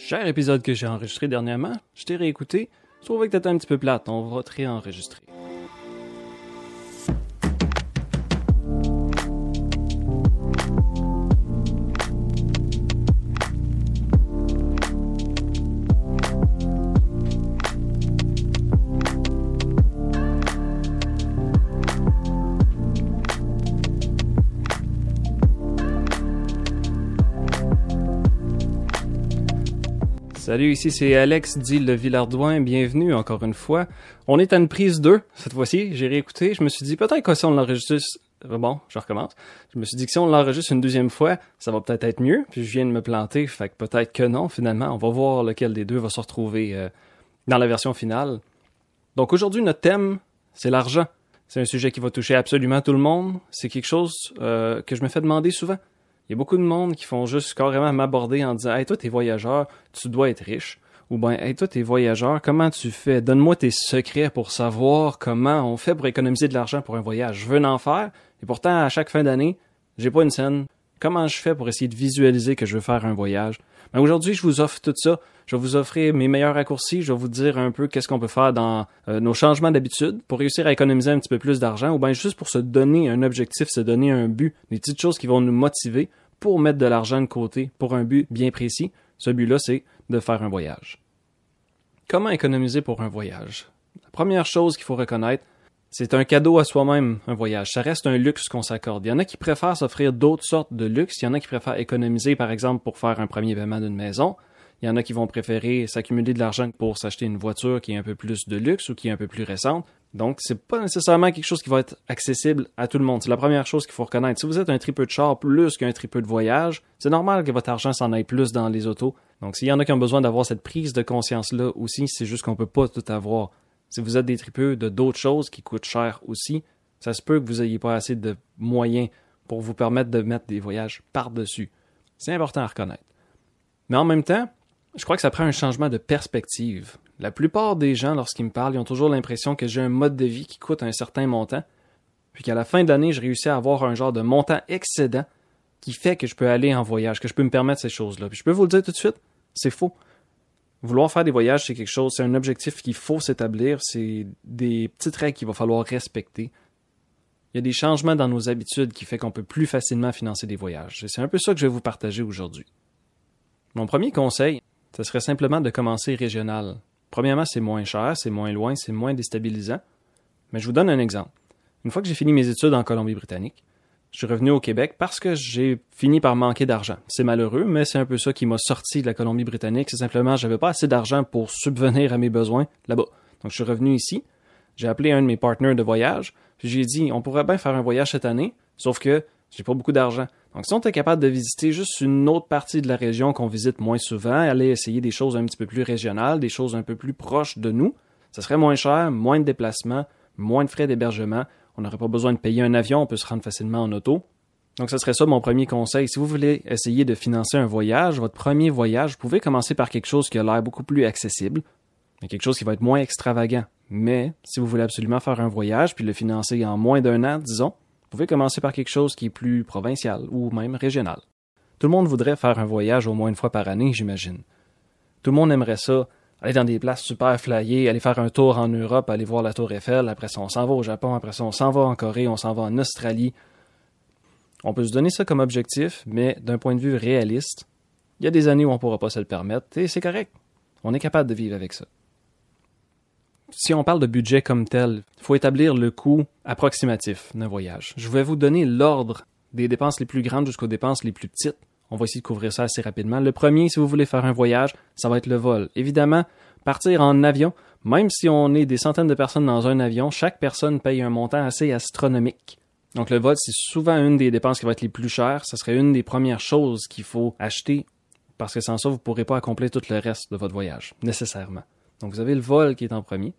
Cher épisode que j'ai enregistré dernièrement, je t'ai réécouté, je trouvais que t'étais un petit peu plate, on va te réenregistrer. Salut, ici c'est Alex dit le Villardouin, bienvenue encore une fois. On est à une prise 2 cette fois-ci, j'ai réécouté, je me suis dit peut-être que si on l'enregistre, bon, je. Je me suis dit que si on l'enregistre une deuxième fois, ça va peut-être être mieux, puis je viens de me planter, fait que peut-être que non finalement, on va voir lequel des deux va se retrouver euh, dans la version finale. Donc aujourd'hui notre thème, c'est l'argent. C'est un sujet qui va toucher absolument tout le monde, c'est quelque chose euh, que je me fais demander souvent. Il y a beaucoup de monde qui font juste carrément m'aborder en disant Hey, toi, t'es voyageur, tu dois être riche. Ou bien, Hey, toi, t'es voyageur, comment tu fais? Donne-moi tes secrets pour savoir comment on fait pour économiser de l'argent pour un voyage. Je veux en faire, et pourtant, à chaque fin d'année, j'ai pas une scène. Comment je fais pour essayer de visualiser que je veux faire un voyage? Aujourd'hui, je vous offre tout ça. Je vais vous offrir mes meilleurs raccourcis. Je vais vous dire un peu qu'est-ce qu'on peut faire dans euh, nos changements d'habitude pour réussir à économiser un petit peu plus d'argent ou bien juste pour se donner un objectif, se donner un but, des petites choses qui vont nous motiver pour mettre de l'argent de côté pour un but bien précis. Ce but-là, c'est de faire un voyage. Comment économiser pour un voyage? La première chose qu'il faut reconnaître, c'est un cadeau à soi-même, un voyage. Ça reste un luxe qu'on s'accorde. Il y en a qui préfèrent s'offrir d'autres sortes de luxe. Il y en a qui préfèrent économiser, par exemple, pour faire un premier paiement d'une maison. Il y en a qui vont préférer s'accumuler de l'argent pour s'acheter une voiture qui est un peu plus de luxe ou qui est un peu plus récente. Donc, c'est pas nécessairement quelque chose qui va être accessible à tout le monde. C'est la première chose qu'il faut reconnaître. Si vous êtes un tripeux de char plus qu'un tripeux de voyage, c'est normal que votre argent s'en aille plus dans les autos. Donc, s'il y en a qui ont besoin d'avoir cette prise de conscience-là aussi, c'est juste qu'on peut pas tout avoir. Si vous êtes des tripeux de d'autres choses qui coûtent cher aussi, ça se peut que vous ayez pas assez de moyens pour vous permettre de mettre des voyages par-dessus. C'est important à reconnaître. Mais en même temps, je crois que ça prend un changement de perspective. La plupart des gens, lorsqu'ils me parlent, ils ont toujours l'impression que j'ai un mode de vie qui coûte un certain montant, puis qu'à la fin de l'année, je réussis à avoir un genre de montant excédent qui fait que je peux aller en voyage, que je peux me permettre ces choses-là. Puis je peux vous le dire tout de suite, c'est faux. Vouloir faire des voyages, c'est quelque chose, c'est un objectif qu'il faut s'établir, c'est des petites règles qu'il va falloir respecter. Il y a des changements dans nos habitudes qui fait qu'on peut plus facilement financer des voyages. Et c'est un peu ça que je vais vous partager aujourd'hui. Mon premier conseil, ce serait simplement de commencer régional. Premièrement, c'est moins cher, c'est moins loin, c'est moins déstabilisant. Mais je vous donne un exemple. Une fois que j'ai fini mes études en Colombie-Britannique, je suis revenu au Québec parce que j'ai fini par manquer d'argent. C'est malheureux, mais c'est un peu ça qui m'a sorti de la Colombie-Britannique. C'est simplement, j'avais pas assez d'argent pour subvenir à mes besoins là-bas. Donc, je suis revenu ici. J'ai appelé un de mes partenaires de voyage. Puis j'ai dit, on pourrait bien faire un voyage cette année, sauf que j'ai pas beaucoup d'argent. Donc, si on était capable de visiter juste une autre partie de la région qu'on visite moins souvent, aller essayer des choses un petit peu plus régionales, des choses un peu plus proches de nous, ça serait moins cher, moins de déplacements, moins de frais d'hébergement. On n'aurait pas besoin de payer un avion, on peut se rendre facilement en auto. Donc, ce serait ça mon premier conseil. Si vous voulez essayer de financer un voyage, votre premier voyage, vous pouvez commencer par quelque chose qui a l'air beaucoup plus accessible, quelque chose qui va être moins extravagant. Mais, si vous voulez absolument faire un voyage puis le financer en moins d'un an, disons, vous pouvez commencer par quelque chose qui est plus provincial ou même régional. Tout le monde voudrait faire un voyage au moins une fois par année, j'imagine. Tout le monde aimerait ça, aller dans des places super flyées, aller faire un tour en Europe, aller voir la Tour Eiffel, après ça on s'en va au Japon, après ça on s'en va en Corée, on s'en va en Australie. On peut se donner ça comme objectif, mais d'un point de vue réaliste, il y a des années où on ne pourra pas se le permettre, et c'est correct. On est capable de vivre avec ça si on parle de budget comme tel, il faut établir le coût approximatif d'un voyage. Je vais vous donner l'ordre des dépenses les plus grandes jusqu'aux dépenses les plus petites. On va essayer de couvrir ça assez rapidement. Le premier, si vous voulez faire un voyage, ça va être le vol. Évidemment, partir en avion, même si on est des centaines de personnes dans un avion, chaque personne paye un montant assez astronomique. Donc le vol, c'est souvent une des dépenses qui va être les plus chères. Ce serait une des premières choses qu'il faut acheter parce que sans ça, vous ne pourrez pas accomplir tout le reste de votre voyage, nécessairement. Donc vous avez le vol qui est en premier.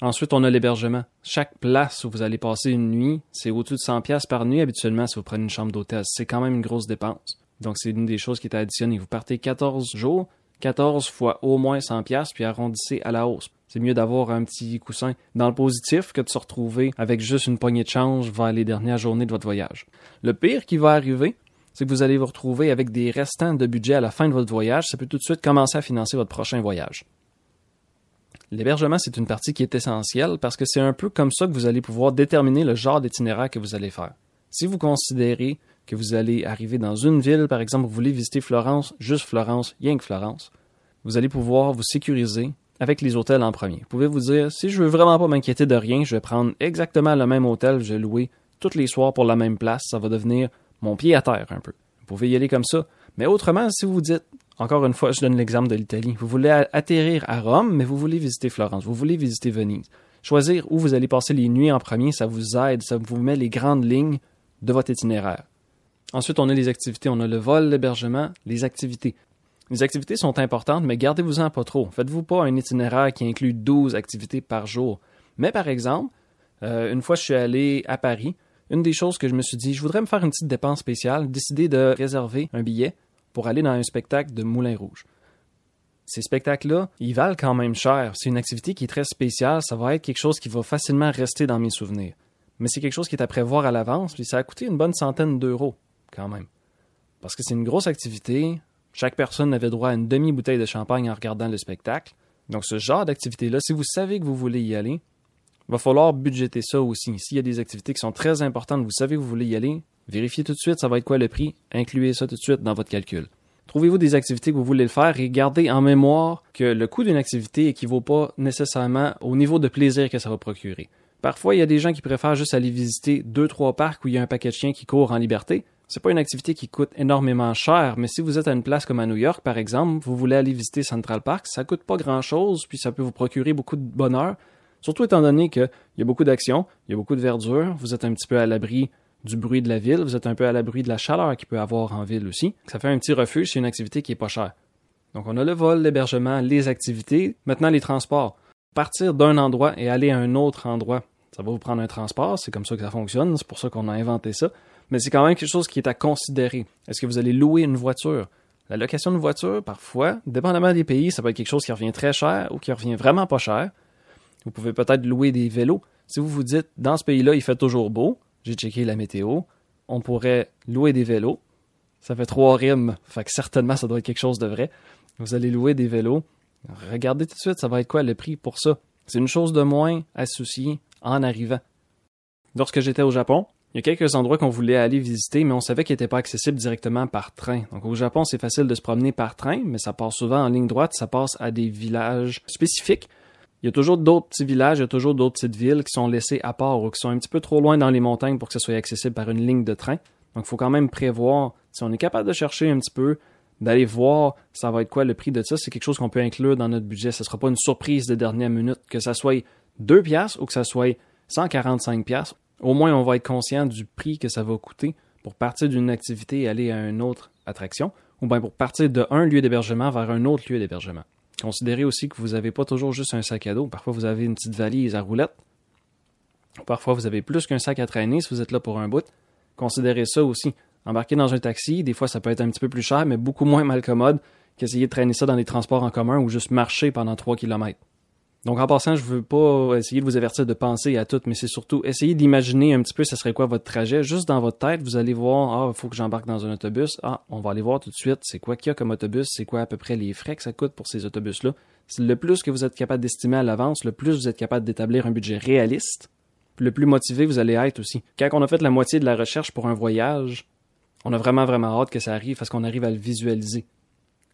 Ensuite, on a l'hébergement. Chaque place où vous allez passer une nuit, c'est au-dessus de 100 pièces par nuit habituellement si vous prenez une chambre d'hôtel. C'est quand même une grosse dépense. Donc c'est une des choses qui est additionnée. Vous partez 14 jours, 14 fois au moins 100 pièces puis arrondissez à la hausse. C'est mieux d'avoir un petit coussin dans le positif que de se retrouver avec juste une poignée de change vers les dernières journées de votre voyage. Le pire qui va arriver, c'est que vous allez vous retrouver avec des restants de budget à la fin de votre voyage. Ça peut tout de suite commencer à financer votre prochain voyage. L'hébergement, c'est une partie qui est essentielle parce que c'est un peu comme ça que vous allez pouvoir déterminer le genre d'itinéraire que vous allez faire. Si vous considérez que vous allez arriver dans une ville, par exemple, vous voulez visiter Florence, juste Florence, rien que Florence, vous allez pouvoir vous sécuriser avec les hôtels en premier. Vous pouvez vous dire, si je veux vraiment pas m'inquiéter de rien, je vais prendre exactement le même hôtel, je vais louer tous les soirs pour la même place, ça va devenir mon pied à terre un peu. Vous pouvez y aller comme ça. Mais autrement, si vous dites, encore une fois, je donne l'exemple de l'Italie, vous voulez atterrir à Rome, mais vous voulez visiter Florence, vous voulez visiter Venise. Choisir où vous allez passer les nuits en premier, ça vous aide, ça vous met les grandes lignes de votre itinéraire. Ensuite, on a les activités, on a le vol, l'hébergement, les activités. Les activités sont importantes, mais gardez-vous-en pas trop. Faites-vous pas un itinéraire qui inclut 12 activités par jour. Mais par exemple, euh, une fois je suis allé à Paris, une des choses que je me suis dit, je voudrais me faire une petite dépense spéciale, décider de réserver un billet pour aller dans un spectacle de Moulin Rouge. Ces spectacles-là, ils valent quand même cher. C'est une activité qui est très spéciale, ça va être quelque chose qui va facilement rester dans mes souvenirs. Mais c'est quelque chose qui est à prévoir à l'avance, puis ça a coûté une bonne centaine d'euros, quand même. Parce que c'est une grosse activité, chaque personne avait droit à une demi-bouteille de champagne en regardant le spectacle. Donc ce genre d'activité-là, si vous savez que vous voulez y aller, va falloir budgéter ça aussi. S'il y a des activités qui sont très importantes, vous savez que vous voulez y aller, vérifiez tout de suite ça va être quoi le prix, incluez ça tout de suite dans votre calcul. Trouvez-vous des activités que vous voulez le faire et gardez en mémoire que le coût d'une activité équivaut pas nécessairement au niveau de plaisir que ça va procurer. Parfois, il y a des gens qui préfèrent juste aller visiter deux, trois parcs où il y a un paquet de chiens qui courent en liberté. C'est pas une activité qui coûte énormément cher, mais si vous êtes à une place comme à New York, par exemple, vous voulez aller visiter Central Park, ça coûte pas grand chose, puis ça peut vous procurer beaucoup de bonheur, Surtout étant donné qu'il y a beaucoup d'action, il y a beaucoup de verdure, vous êtes un petit peu à l'abri du bruit de la ville, vous êtes un peu à l'abri de la chaleur qu'il peut avoir en ville aussi. Ça fait un petit refuge, c'est une activité qui est pas chère. Donc on a le vol, l'hébergement, les activités, maintenant les transports. Partir d'un endroit et aller à un autre endroit, ça va vous prendre un transport, c'est comme ça que ça fonctionne, c'est pour ça qu'on a inventé ça, mais c'est quand même quelque chose qui est à considérer. Est-ce que vous allez louer une voiture? La location de voiture, parfois, dépendamment des pays, ça peut être quelque chose qui revient très cher ou qui revient vraiment pas cher. Vous pouvez peut-être louer des vélos. Si vous vous dites, dans ce pays-là, il fait toujours beau, j'ai checké la météo, on pourrait louer des vélos. Ça fait trois rimes, fait que certainement ça doit être quelque chose de vrai. Vous allez louer des vélos. Regardez tout de suite, ça va être quoi le prix pour ça? C'est une chose de moins à soucier en arrivant. Lorsque j'étais au Japon, il y a quelques endroits qu'on voulait aller visiter, mais on savait qu'ils n'étaient pas accessibles directement par train. Donc au Japon, c'est facile de se promener par train, mais ça passe souvent en ligne droite, ça passe à des villages spécifiques il y a toujours d'autres petits villages, il y a toujours d'autres petites villes qui sont laissées à part ou qui sont un petit peu trop loin dans les montagnes pour que ce soit accessible par une ligne de train. Donc, il faut quand même prévoir, si on est capable de chercher un petit peu, d'aller voir ça va être quoi le prix de ça, c'est quelque chose qu'on peut inclure dans notre budget. Ce ne sera pas une surprise de dernière minute, que ça soit 2 piastres ou que ça soit 145 piastres. Au moins, on va être conscient du prix que ça va coûter pour partir d'une activité et aller à une autre attraction, ou bien pour partir d'un lieu d'hébergement vers un autre lieu d'hébergement. Considérez aussi que vous n'avez pas toujours juste un sac à dos. Parfois, vous avez une petite valise à roulettes. Parfois, vous avez plus qu'un sac à traîner si vous êtes là pour un bout. Considérez ça aussi. Embarquer dans un taxi, des fois, ça peut être un petit peu plus cher, mais beaucoup moins malcommode qu'essayer de traîner ça dans les transports en commun ou juste marcher pendant 3 km. Donc en passant, je veux pas essayer de vous avertir de penser à tout, mais c'est surtout essayer d'imaginer un petit peu ce serait quoi votre trajet. Juste dans votre tête, vous allez voir, ah, il faut que j'embarque dans un autobus. Ah, on va aller voir tout de suite, c'est quoi qu'il y a comme autobus, c'est quoi à peu près les frais que ça coûte pour ces autobus-là. Le plus que vous êtes capable d'estimer à l'avance, le plus vous êtes capable d'établir un budget réaliste, le plus motivé vous allez être aussi. Quand on a fait la moitié de la recherche pour un voyage, on a vraiment vraiment hâte que ça arrive parce qu'on arrive à le visualiser.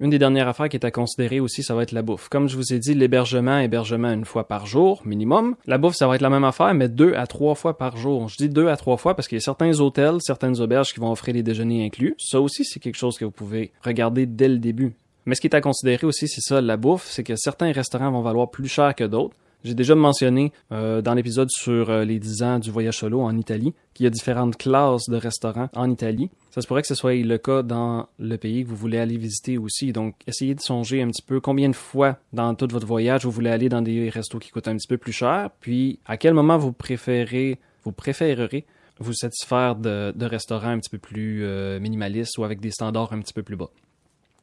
Une des dernières affaires qui est à considérer aussi, ça va être la bouffe. Comme je vous ai dit, l'hébergement, hébergement une fois par jour, minimum. La bouffe, ça va être la même affaire, mais deux à trois fois par jour. Je dis deux à trois fois parce qu'il y a certains hôtels, certaines auberges qui vont offrir les déjeuners inclus. Ça aussi, c'est quelque chose que vous pouvez regarder dès le début. Mais ce qui est à considérer aussi, c'est ça, la bouffe, c'est que certains restaurants vont valoir plus cher que d'autres. J'ai déjà mentionné euh, dans l'épisode sur euh, les 10 ans du voyage solo en Italie qu'il y a différentes classes de restaurants en Italie. Ça se pourrait que ce soit le cas dans le pays que vous voulez aller visiter aussi. Donc, essayez de songer un petit peu combien de fois dans tout votre voyage vous voulez aller dans des restos qui coûtent un petit peu plus cher, puis à quel moment vous préférez, vous préférerez vous satisfaire de, restaurants un petit peu plus euh, minimalistes ou avec des standards un petit peu plus bas?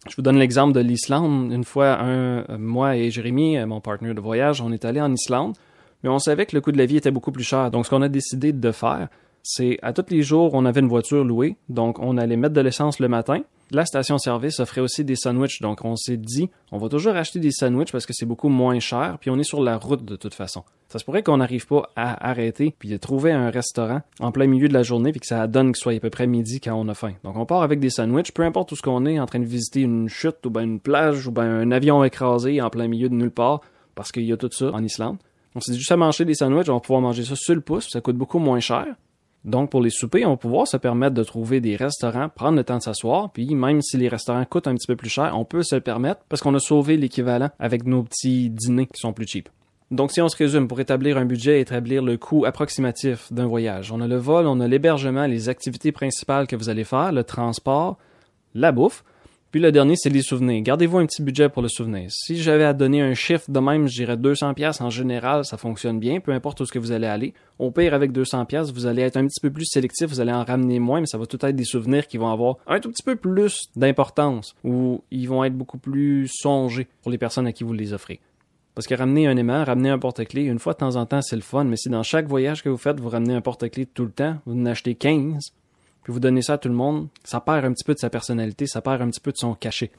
Je vous donne l'exemple de l'Islande. Une fois, un, moi et Jérémy, mon partenaire de voyage, on est allé en Islande, mais on savait que le coût de la vie était beaucoup plus cher. Donc, ce qu'on a décidé de faire, c'est à tous les jours, on avait une voiture louée, donc on allait mettre de l'essence le matin. La station-service offrait aussi des sandwichs, donc on s'est dit, on va toujours acheter des sandwichs parce que c'est beaucoup moins cher, puis on est sur la route de toute façon. Ça se pourrait qu'on n'arrive pas à arrêter puis de trouver un restaurant en plein milieu de la journée puis que ça donne qu'il soit à peu près midi quand on a faim. Donc on part avec des sandwichs, peu importe où ce qu'on est, en train de visiter une chute ou ben une plage ou ben un avion écrasé en plein milieu de nulle part parce qu'il y a tout ça en Islande. On s'est dit juste à manger des sandwichs, on va pouvoir manger ça sur le pouce, ça coûte beaucoup moins cher. Donc, pour les soupers, on va pouvoir se permettre de trouver des restaurants, prendre le temps de s'asseoir, puis même si les restaurants coûtent un petit peu plus cher, on peut se le permettre parce qu'on a sauvé l'équivalent avec nos petits dîners qui sont plus cheap. Donc, si on se résume, pour établir un budget et établir le coût approximatif d'un voyage, on a le vol, on a l'hébergement, les activités principales que vous allez faire, le transport, la bouffe, puis le dernier, c'est les souvenirs. Gardez-vous un petit budget pour le souvenir. Si j'avais à donner un chiffre de même, je dirais 200 pièces en général, ça fonctionne bien, peu importe où ce que vous allez aller. Au pire, avec 200 pièces, vous allez être un petit peu plus sélectif, vous allez en ramener moins, mais ça va tout être des souvenirs qui vont avoir un tout petit peu plus d'importance, ou ils vont être beaucoup plus songés pour les personnes à qui vous les offrez. Parce que ramener un aimant, ramener un porte-clés, une fois de temps en temps, c'est le fun, mais si dans chaque voyage que vous faites, vous ramenez un porte-clés tout le temps, vous en achetez 15, puis vous donnez ça à tout le monde, ça perd un petit peu de sa personnalité, ça perd un petit peu de son cachet.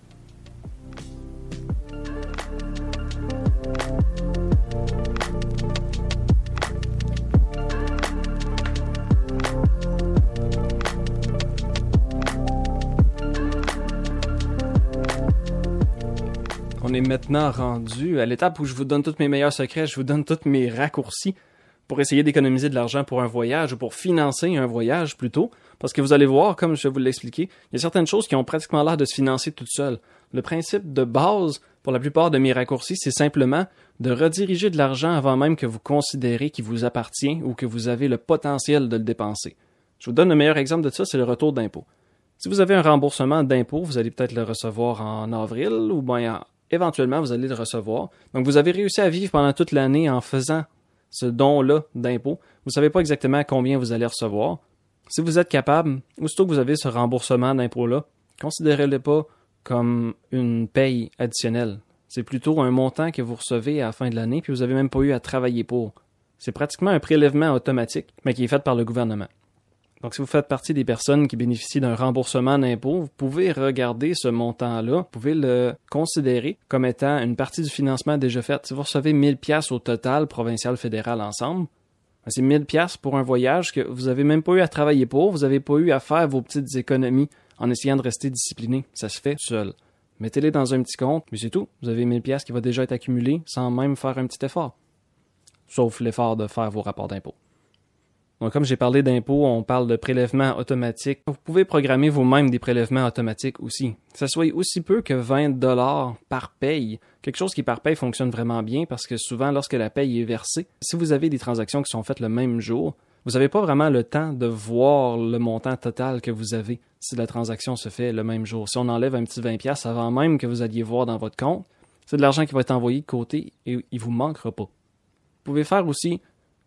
On est maintenant rendu à l'étape où je vous donne tous mes meilleurs secrets, je vous donne tous mes raccourcis pour essayer d'économiser de l'argent pour un voyage ou pour financer un voyage plutôt. Parce que vous allez voir, comme je vais vous l'expliquer, il y a certaines choses qui ont pratiquement l'air de se financer toutes seules. Le principe de base pour la plupart de mes raccourcis, c'est simplement de rediriger de l'argent avant même que vous considérez qu'il vous appartient ou que vous avez le potentiel de le dépenser. Je vous donne le meilleur exemple de ça, c'est le retour d'impôt. Si vous avez un remboursement d'impôt, vous allez peut-être le recevoir en avril ou bien éventuellement vous allez le recevoir. Donc vous avez réussi à vivre pendant toute l'année en faisant ce don-là d'impôt. Vous ne savez pas exactement combien vous allez recevoir. Si vous êtes capable, aussitôt que vous avez ce remboursement d'impôt-là, considérez-le pas comme une paye additionnelle. C'est plutôt un montant que vous recevez à la fin de l'année, puis vous n'avez même pas eu à travailler pour. C'est pratiquement un prélèvement automatique, mais qui est fait par le gouvernement. Donc, si vous faites partie des personnes qui bénéficient d'un remboursement d'impôt, vous pouvez regarder ce montant-là, vous pouvez le considérer comme étant une partie du financement déjà fait. Si vous recevez 1000 pièces au total provincial fédéral ensemble, ben, c'est 1000 pièces pour un voyage que vous avez même pas eu à travailler pour, vous n'avez pas eu à faire vos petites économies en essayant de rester discipliné. Ça se fait seul. Mettez-les dans un petit compte, mais c'est tout. Vous avez 1000 pièces qui va déjà être accumulé sans même faire un petit effort. Sauf l'effort de faire vos rapports d'impôt. Donc, comme j'ai parlé d'impôts, on parle de prélèvements automatiques. Vous pouvez programmer vous-même des prélèvements automatiques aussi. Que ça soit aussi peu que 20 dollars par paye. Quelque chose qui par paye fonctionne vraiment bien parce que souvent, lorsque la paye est versée, si vous avez des transactions qui sont faites le même jour, vous n'avez pas vraiment le temps de voir le montant total que vous avez si la transaction se fait le même jour. Si on enlève un petit 20$ avant même que vous alliez voir dans votre compte, c'est de l'argent qui va être envoyé de côté et il vous manquera pas. Vous pouvez faire aussi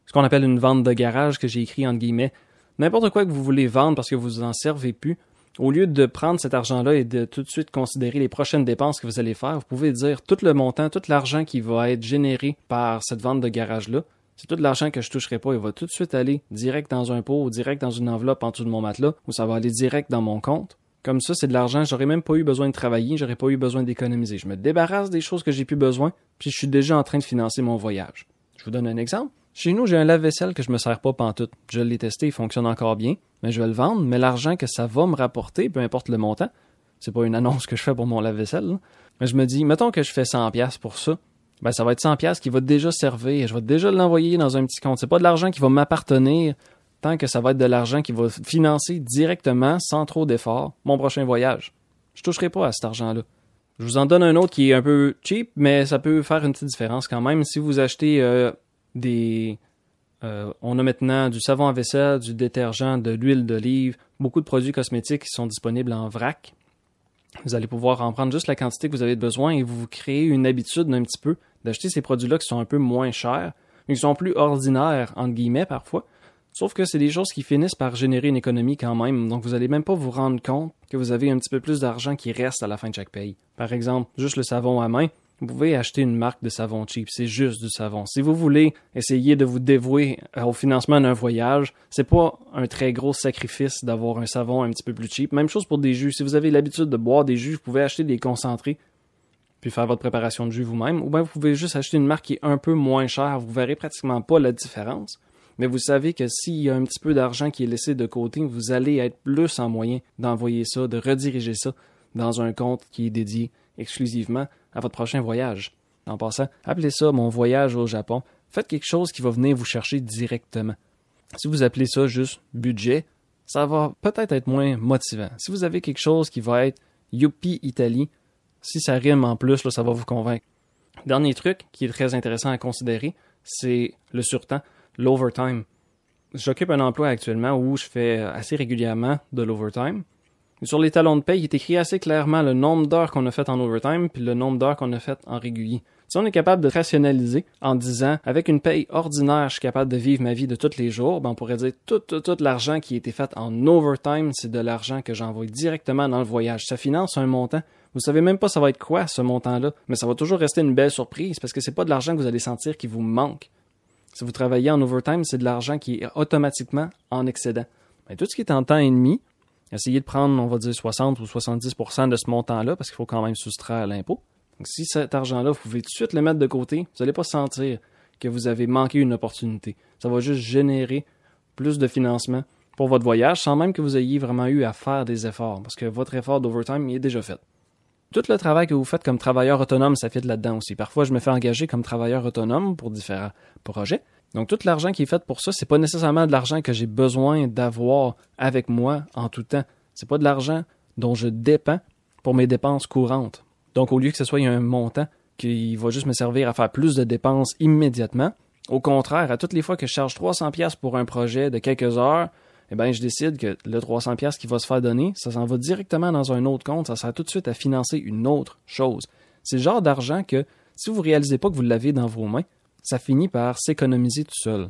ce qu'on appelle une vente de garage que j'ai écrit entre guillemets. N'importe quoi que vous voulez vendre parce que vous en servez plus, au lieu de prendre cet argent-là et de tout de suite considérer les prochaines dépenses que vous allez faire, vous pouvez dire tout le montant, tout l'argent qui va être généré par cette vente de garage-là, c'est tout l'argent que je toucherai pas, il va tout de suite aller direct dans un pot ou direct dans une enveloppe en dessous de mon matelas, ou ça va aller direct dans mon compte. Comme ça, c'est de l'argent, j'aurais même pas eu besoin de travailler, j'aurais pas eu besoin d'économiser. Je me débarrasse des choses que j'ai plus besoin, puis je suis déjà en train de financer mon voyage. Je vous donne un exemple. Chez nous, j'ai un lave-vaisselle que je me sers pas pantoute. Je l'ai testé, il fonctionne encore bien, mais je vais le vendre, mais l'argent que ça va me rapporter, peu importe le montant, c'est pas une annonce que je fais pour mon lave-vaisselle, mais je me dis, mettons que je fais 100 pièces pour ça, ben ça va être 100 pièces qui va déjà servir, je vais déjà l'envoyer dans un petit compte. C'est pas de l'argent qui va m'appartenir tant que ça va être de l'argent qui va financer directement, sans trop d'efforts, mon prochain voyage. Je toucherai pas à cet argent-là. Je vous en donne un autre qui est un peu cheap, mais ça peut faire une petite différence quand même. Si vous achetez euh, des. Euh, on a maintenant du savon à vaisselle, du détergent, de l'huile d'olive, beaucoup de produits cosmétiques qui sont disponibles en vrac. Vous allez pouvoir en prendre juste la quantité que vous avez besoin et vous créez une habitude un petit peu d'acheter ces produits-là qui sont un peu moins chers, mais qui sont plus ordinaires, entre guillemets, parfois. Sauf que c'est des choses qui finissent par générer une économie quand même, donc vous n'allez même pas vous rendre compte que vous avez un petit peu plus d'argent qui reste à la fin de chaque paye. Par exemple, juste le savon à main, vous pouvez acheter une marque de savon cheap, c'est juste du savon. Si vous voulez essayer de vous dévouer au financement d'un voyage, c'est pas un très gros sacrifice d'avoir un savon un petit peu plus cheap. Même chose pour des jus. Si vous avez l'habitude de boire des jus, vous pouvez acheter des concentrés puis faire votre préparation de jus vous-même, ou bien vous pouvez juste acheter une marque qui est un peu moins chère, vous verrez pratiquement pas la différence. Mais vous savez que s'il y a un petit peu d'argent qui est laissé de côté, vous allez être plus en moyen d'envoyer ça, de rediriger ça dans un compte qui est dédié exclusivement à votre prochain voyage. En passant, appelez ça mon voyage au Japon. Faites quelque chose qui va venir vous chercher directement. Si vous appelez ça juste budget, ça va peut-être être moins motivant. Si vous avez quelque chose qui va être Youpi Italie, si ça rime en plus, ça va vous convaincre. Dernier truc qui est très intéressant à considérer, c'est le surtemps, l'overtime. J'occupe un emploi actuellement où je fais assez régulièrement de l'overtime. Sur les talons de paye, il est écrit assez clairement le nombre d'heures qu'on a fait en overtime puis le nombre d'heures qu'on a fait en régulier. Si on est capable de rationaliser en disant avec une paye ordinaire, je suis capable de vivre ma vie de tous les jours, ben on pourrait dire tout, l'argent qui a été fait en overtime, c'est de l'argent que j'envoie directement dans le voyage. Ça finance un montant. Vous savez même pas ça va être quoi ce montant-là, mais ça va toujours rester une belle surprise parce que c'est pas de l'argent que vous allez sentir qui vous manque. Si vous travaillez en overtime, c'est de l'argent qui est automatiquement en excédent. Mais tout ce qui est en temps et demi, essayez de prendre, on va dire, 60 ou 70% de ce montant-là, parce qu'il faut quand même soustraire l'impôt. Donc, si cet argent-là, vous pouvez tout de suite le mettre de côté, vous n'allez pas sentir que vous avez manqué une opportunité. Ça va juste générer plus de financement pour votre voyage sans même que vous ayez vraiment eu à faire des efforts, parce que votre effort d'overtime est déjà fait. Tout le travail que vous faites comme travailleur autonome, ça fait de là-dedans aussi. Parfois, je me fais engager comme travailleur autonome pour différents projets. Donc tout l'argent qui est fait pour ça, c'est pas nécessairement de l'argent que j'ai besoin d'avoir avec moi en tout temps. C'est pas de l'argent dont je dépends pour mes dépenses courantes. Donc au lieu que ce soit un montant qui va juste me servir à faire plus de dépenses immédiatement, au contraire, à toutes les fois que je charge 300 pièces pour un projet de quelques heures, eh ben je décide que le 300 pièces qui va se faire donner, ça s'en va directement dans un autre compte, ça sert tout de suite à financer une autre chose. C'est le genre d'argent que si vous réalisez pas que vous l'avez dans vos mains, ça finit par s'économiser tout seul.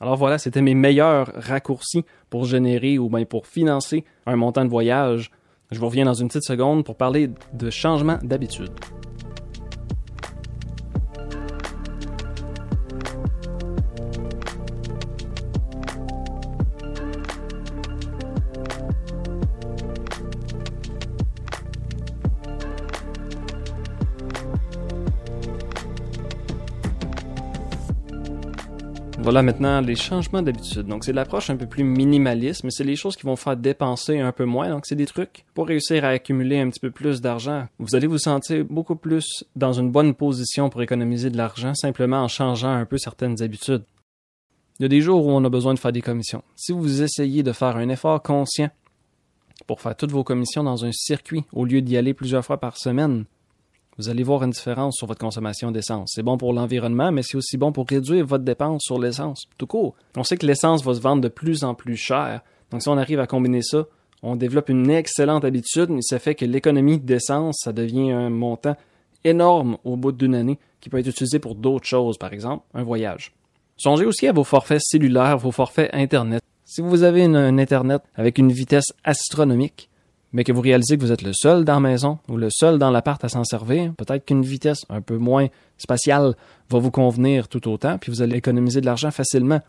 Alors voilà, c'était mes meilleurs raccourcis pour générer ou bien pour financer un montant de voyage. Je vous reviens dans une petite seconde pour parler de changement d'habitude. Voilà maintenant les changements d'habitude. Donc c'est l'approche un peu plus minimaliste, mais c'est les choses qui vont faire dépenser un peu moins. Donc c'est des trucs pour réussir à accumuler un petit peu plus d'argent. Vous allez vous sentir beaucoup plus dans une bonne position pour économiser de l'argent simplement en changeant un peu certaines habitudes. Il y a des jours où on a besoin de faire des commissions. Si vous essayez de faire un effort conscient pour faire toutes vos commissions dans un circuit au lieu d'y aller plusieurs fois par semaine, vous allez voir une différence sur votre consommation d'essence. C'est bon pour l'environnement, mais c'est aussi bon pour réduire votre dépense sur l'essence. Tout court. On sait que l'essence va se vendre de plus en plus cher. Donc si on arrive à combiner ça, on développe une excellente habitude, mais ça fait que l'économie d'essence, ça devient un montant énorme au bout d'une année qui peut être utilisé pour d'autres choses, par exemple un voyage. Songez aussi à vos forfaits cellulaires, vos forfaits Internet. Si vous avez un Internet avec une vitesse astronomique, mais que vous réalisez que vous êtes le seul dans la maison ou le seul dans l'appart à s'en servir, peut-être qu'une vitesse un peu moins spatiale va vous convenir tout autant, puis vous allez économiser de l'argent facilement.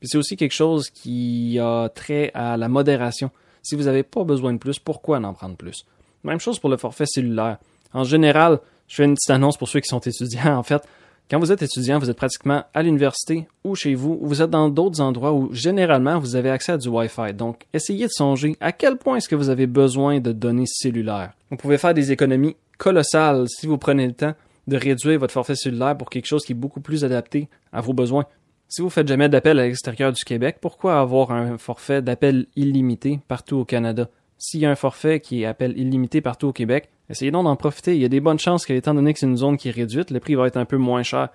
Puis c'est aussi quelque chose qui a trait à la modération. Si vous n'avez pas besoin de plus, pourquoi en prendre plus? Même chose pour le forfait cellulaire. En général, je fais une petite annonce pour ceux qui sont étudiants. En fait, quand vous êtes étudiant, vous êtes pratiquement à l'université ou chez vous, ou vous êtes dans d'autres endroits où généralement vous avez accès à du Wi-Fi. Donc, essayez de songer à quel point est-ce que vous avez besoin de données cellulaires. Vous pouvez faire des économies colossales si vous prenez le temps de réduire votre forfait cellulaire pour quelque chose qui est beaucoup plus adapté à vos besoins. Si vous faites jamais d'appel à l'extérieur du Québec, pourquoi avoir un forfait d'appel illimité partout au Canada? S'il y a un forfait qui est appel illimité partout au Québec, essayez donc d'en profiter. Il y a des bonnes chances qu'étant donné que c'est une zone qui est réduite, le prix va être un peu moins cher.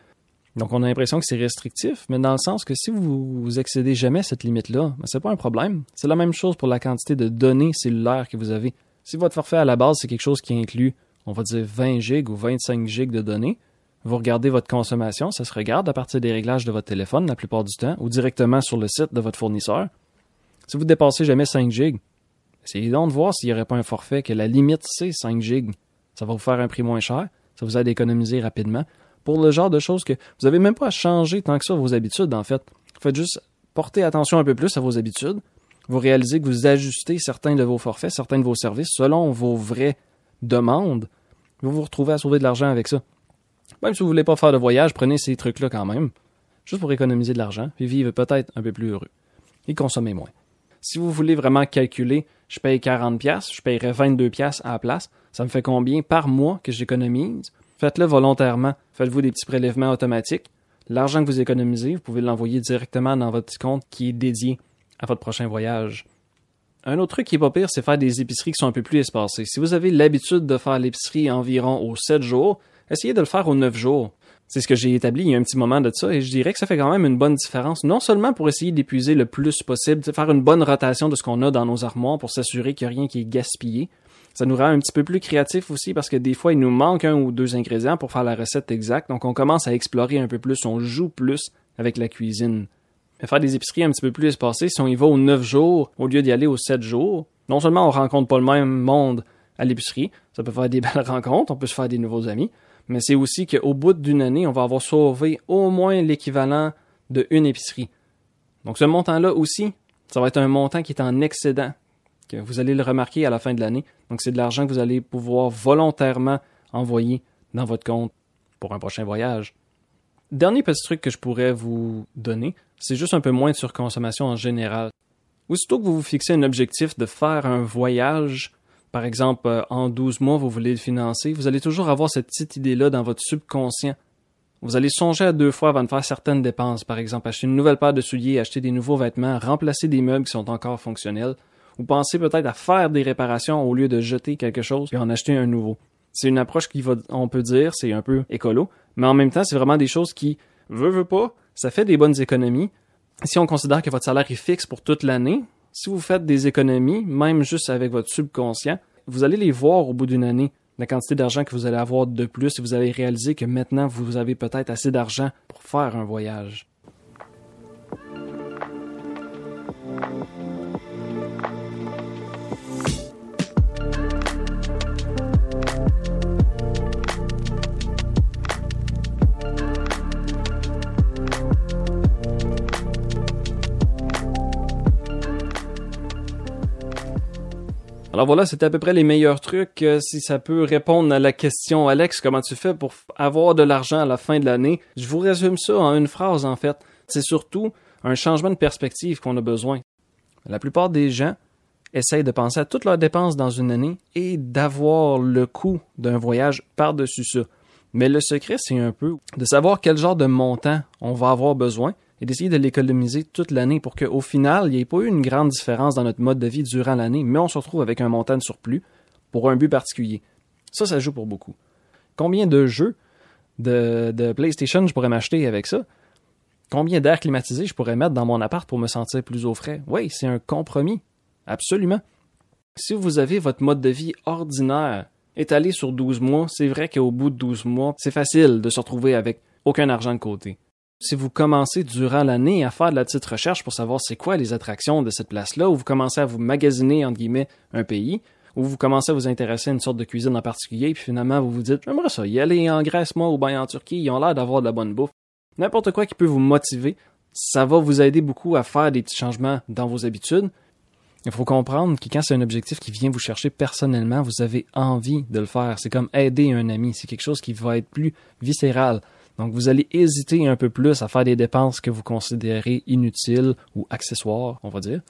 Donc on a l'impression que c'est restrictif, mais dans le sens que si vous, vous excédez jamais cette limite-là, ben, c'est pas un problème. C'est la même chose pour la quantité de données cellulaires que vous avez. Si votre forfait à la base c'est quelque chose qui inclut, on va dire 20 gigs ou 25 gigs de données, vous regardez votre consommation, ça se regarde à partir des réglages de votre téléphone la plupart du temps ou directement sur le site de votre fournisseur. Si vous dépassez jamais 5 gigs, Essayez donc de voir s'il n'y aurait pas un forfait que la limite c'est 5 gigs. Ça va vous faire un prix moins cher. Ça vous aide à économiser rapidement. Pour le genre de choses que vous n'avez même pas à changer tant que ça vos habitudes, en fait. Faites juste porter attention un peu plus à vos habitudes. Vous réalisez que vous ajustez certains de vos forfaits, certains de vos services selon vos vraies demandes. Vous vous retrouvez à sauver de l'argent avec ça. Même si vous voulez pas faire de voyage, prenez ces trucs-là quand même. Juste pour économiser de l'argent, puis vivre peut-être un peu plus heureux. Et consommer moins. Si vous voulez vraiment calculer, je paye 40 pièces, je payerai 22 pièces à la place, ça me fait combien par mois que j'économise? Faites-le volontairement. Faites-vous des petits prélèvements automatiques. L'argent que vous économisez, vous pouvez l'envoyer directement dans votre compte qui est dédié à votre prochain voyage. Un autre truc qui est pas pire, c'est faire des épiceries qui sont un peu plus espacées. Si vous avez l'habitude de faire l'épicerie environ aux 7 jours, essayez de le faire aux 9 jours. C'est ce que j'ai établi il y a un petit moment de ça et je dirais que ça fait quand même une bonne différence, non seulement pour essayer d'épuiser le plus possible, faire une bonne rotation de ce qu'on a dans nos armoires pour s'assurer qu'il n'y a rien qui est gaspillé. Ça nous rend un petit peu plus créatifs aussi parce que des fois il nous manque un ou deux ingrédients pour faire la recette exacte, donc on commence à explorer un peu plus, on joue plus avec la cuisine. Mais faire des épiceries un petit peu plus espacées, si on y va aux 9 jours au lieu d'y aller aux 7 jours, non seulement on rencontre pas le même monde à l'épicerie, ça peut faire des belles rencontres, on peut se faire des nouveaux amis, mais c'est aussi qu'au bout d'une année, on va avoir sauvé au moins l'équivalent de une épicerie. Donc ce montant-là aussi, ça va être un montant qui est en excédent, que vous allez le remarquer à la fin de l'année. Donc c'est de l'argent que vous allez pouvoir volontairement envoyer dans votre compte pour un prochain voyage. Dernier petit truc que je pourrais vous donner, c'est juste un peu moins de surconsommation en général. Aussitôt que vous vous fixez un objectif de faire un voyage, par exemple, euh, en 12 mois, vous voulez le financer, vous allez toujours avoir cette petite idée-là dans votre subconscient. Vous allez songer à deux fois avant de faire certaines dépenses, par exemple acheter une nouvelle paire de souliers, acheter des nouveaux vêtements, remplacer des meubles qui sont encore fonctionnels, ou penser peut-être à faire des réparations au lieu de jeter quelque chose et en acheter un nouveau. C'est une approche qui va, on peut dire, c'est un peu écolo, mais en même temps, c'est vraiment des choses qui, veut, veut pas, ça fait des bonnes économies. Si on considère que votre salaire est fixe pour toute l'année, si vous faites des économies, même juste avec votre subconscient, vous allez les voir au bout d'une année, la quantité d'argent que vous allez avoir de plus et vous allez réaliser que maintenant vous avez peut-être assez d'argent pour faire un voyage. Alors voilà, c'était à peu près les meilleurs trucs. Euh, si ça peut répondre à la question, Alex, comment tu fais pour avoir de l'argent à la fin de l'année? Je vous résume ça en une phrase, en fait. C'est surtout un changement de perspective qu'on a besoin. La plupart des gens essayent de penser à toutes leurs dépenses dans une année et d'avoir le coût d'un voyage par-dessus ça. Mais le secret, c'est un peu de savoir quel genre de montant on va avoir besoin et d'essayer de l'économiser toute l'année pour qu'au final, il n'y ait pas eu une grande différence dans notre mode de vie durant l'année, mais on se retrouve avec un montant de surplus pour un but particulier. Ça, ça joue pour beaucoup. Combien de jeux de, PlayStation je pourrais m'acheter avec ça? Combien d'air climatisé je pourrais mettre dans mon appart pour me sentir plus au frais? Oui, c'est un compromis. Absolument. Si vous avez votre mode de vie ordinaire étalé sur 12 mois, c'est vrai qu'au bout de 12 mois, c'est facile de se retrouver avec aucun argent de côté. Si vous commencez durant l'année à faire de la petite recherche pour savoir c'est quoi les attractions de cette place-là, ou vous commencez à vous magasiner, entre guillemets, un pays, ou vous commencez à vous intéresser à une sorte de cuisine en particulier, puis finalement vous vous dites, j'aimerais ça, y aller en Grèce, moi, ou bien en Turquie, ils ont l'air d'avoir de la bonne bouffe. N'importe quoi qui peut vous motiver, ça va vous aider beaucoup à faire des petits changements dans vos habitudes. Il faut comprendre que quand c'est un objectif qui vient vous chercher personnellement, vous avez envie de le faire. C'est comme aider un ami. C'est quelque chose qui va être plus viscéral. Donc, vous allez hésiter un peu plus à faire des dépenses que vous considérez inutiles ou accessoires, on va dire.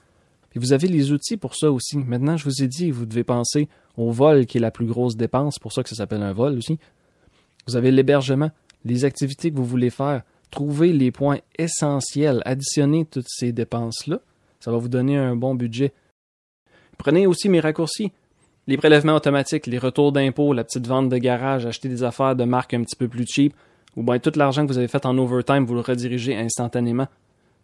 Puis vous avez les outils pour ça aussi. Maintenant, je vous ai dit, vous devez penser au vol qui est la plus grosse dépense, pour ça que ça s'appelle un vol aussi. Vous avez l'hébergement, les activités que vous voulez faire. Trouvez les points essentiels, additionnez toutes ces dépenses-là. Ça va vous donner un bon budget. Prenez aussi mes raccourcis. Les prélèvements automatiques, les retours d'impôts, la petite vente de garage, acheter des affaires de marque un petit peu plus cheap, ou bien tout l'argent que vous avez fait en overtime, vous le redirigez instantanément.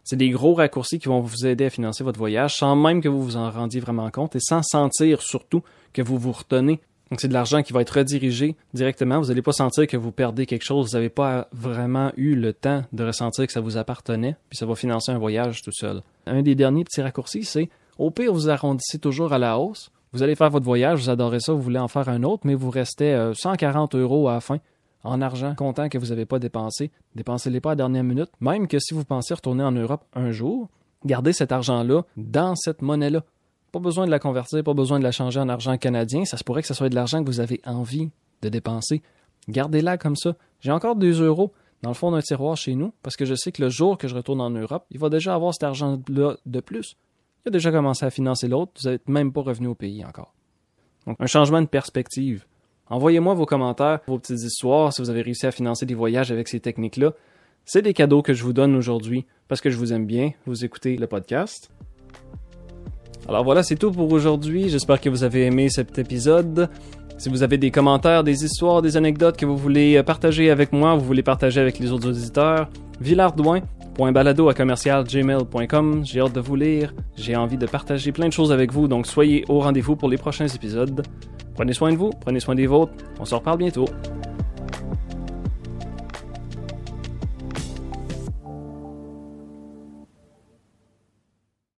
C'est des gros raccourcis qui vont vous aider à financer votre voyage sans même que vous vous en rendiez vraiment compte et sans sentir surtout que vous vous retenez. Donc c'est de l'argent qui va être redirigé directement. Vous n'allez pas sentir que vous perdez quelque chose. Vous n'avez pas vraiment eu le temps de ressentir que ça vous appartenait, puis ça va financer un voyage tout seul. Un des derniers petits raccourcis, c'est au pire, vous arrondissez toujours à la hausse. Vous allez faire votre voyage, vous adorez ça, vous voulez en faire un autre, mais vous restez 140 euh, euros à la fin en argent comptant que vous n'avez pas dépensé, dépensez-les pas à la dernière minute. Même que si vous pensez retourner en Europe un jour, gardez cet argent-là dans cette monnaie-là. Pas besoin de la convertir, pas besoin de la changer en argent canadien. Ça se pourrait que ce soit de l'argent que vous avez envie de dépenser. Gardez-la comme ça. J'ai encore 2 euros dans le fond d'un tiroir chez nous parce que je sais que le jour que je retourne en Europe, il va déjà avoir cet argent-là de plus. Il a déjà commencé à financer l'autre, vous n'êtes même pas revenu au pays encore. Donc, un changement de perspective. Envoyez-moi vos commentaires, vos petites histoires, si vous avez réussi à financer des voyages avec ces techniques-là. C'est des cadeaux que je vous donne aujourd'hui parce que je vous aime bien, vous écoutez le podcast. Alors voilà, c'est tout pour aujourd'hui. J'espère que vous avez aimé cet épisode. Si vous avez des commentaires, des histoires, des anecdotes que vous voulez partager avec moi, vous voulez partager avec les autres auditeurs, villardouin.balado à commercialgmail.com. J'ai hâte de vous lire. J'ai envie de partager plein de choses avec vous, donc soyez au rendez-vous pour les prochains épisodes. Prenez soin de vous, prenez soin des vôtres. On se reparle bientôt.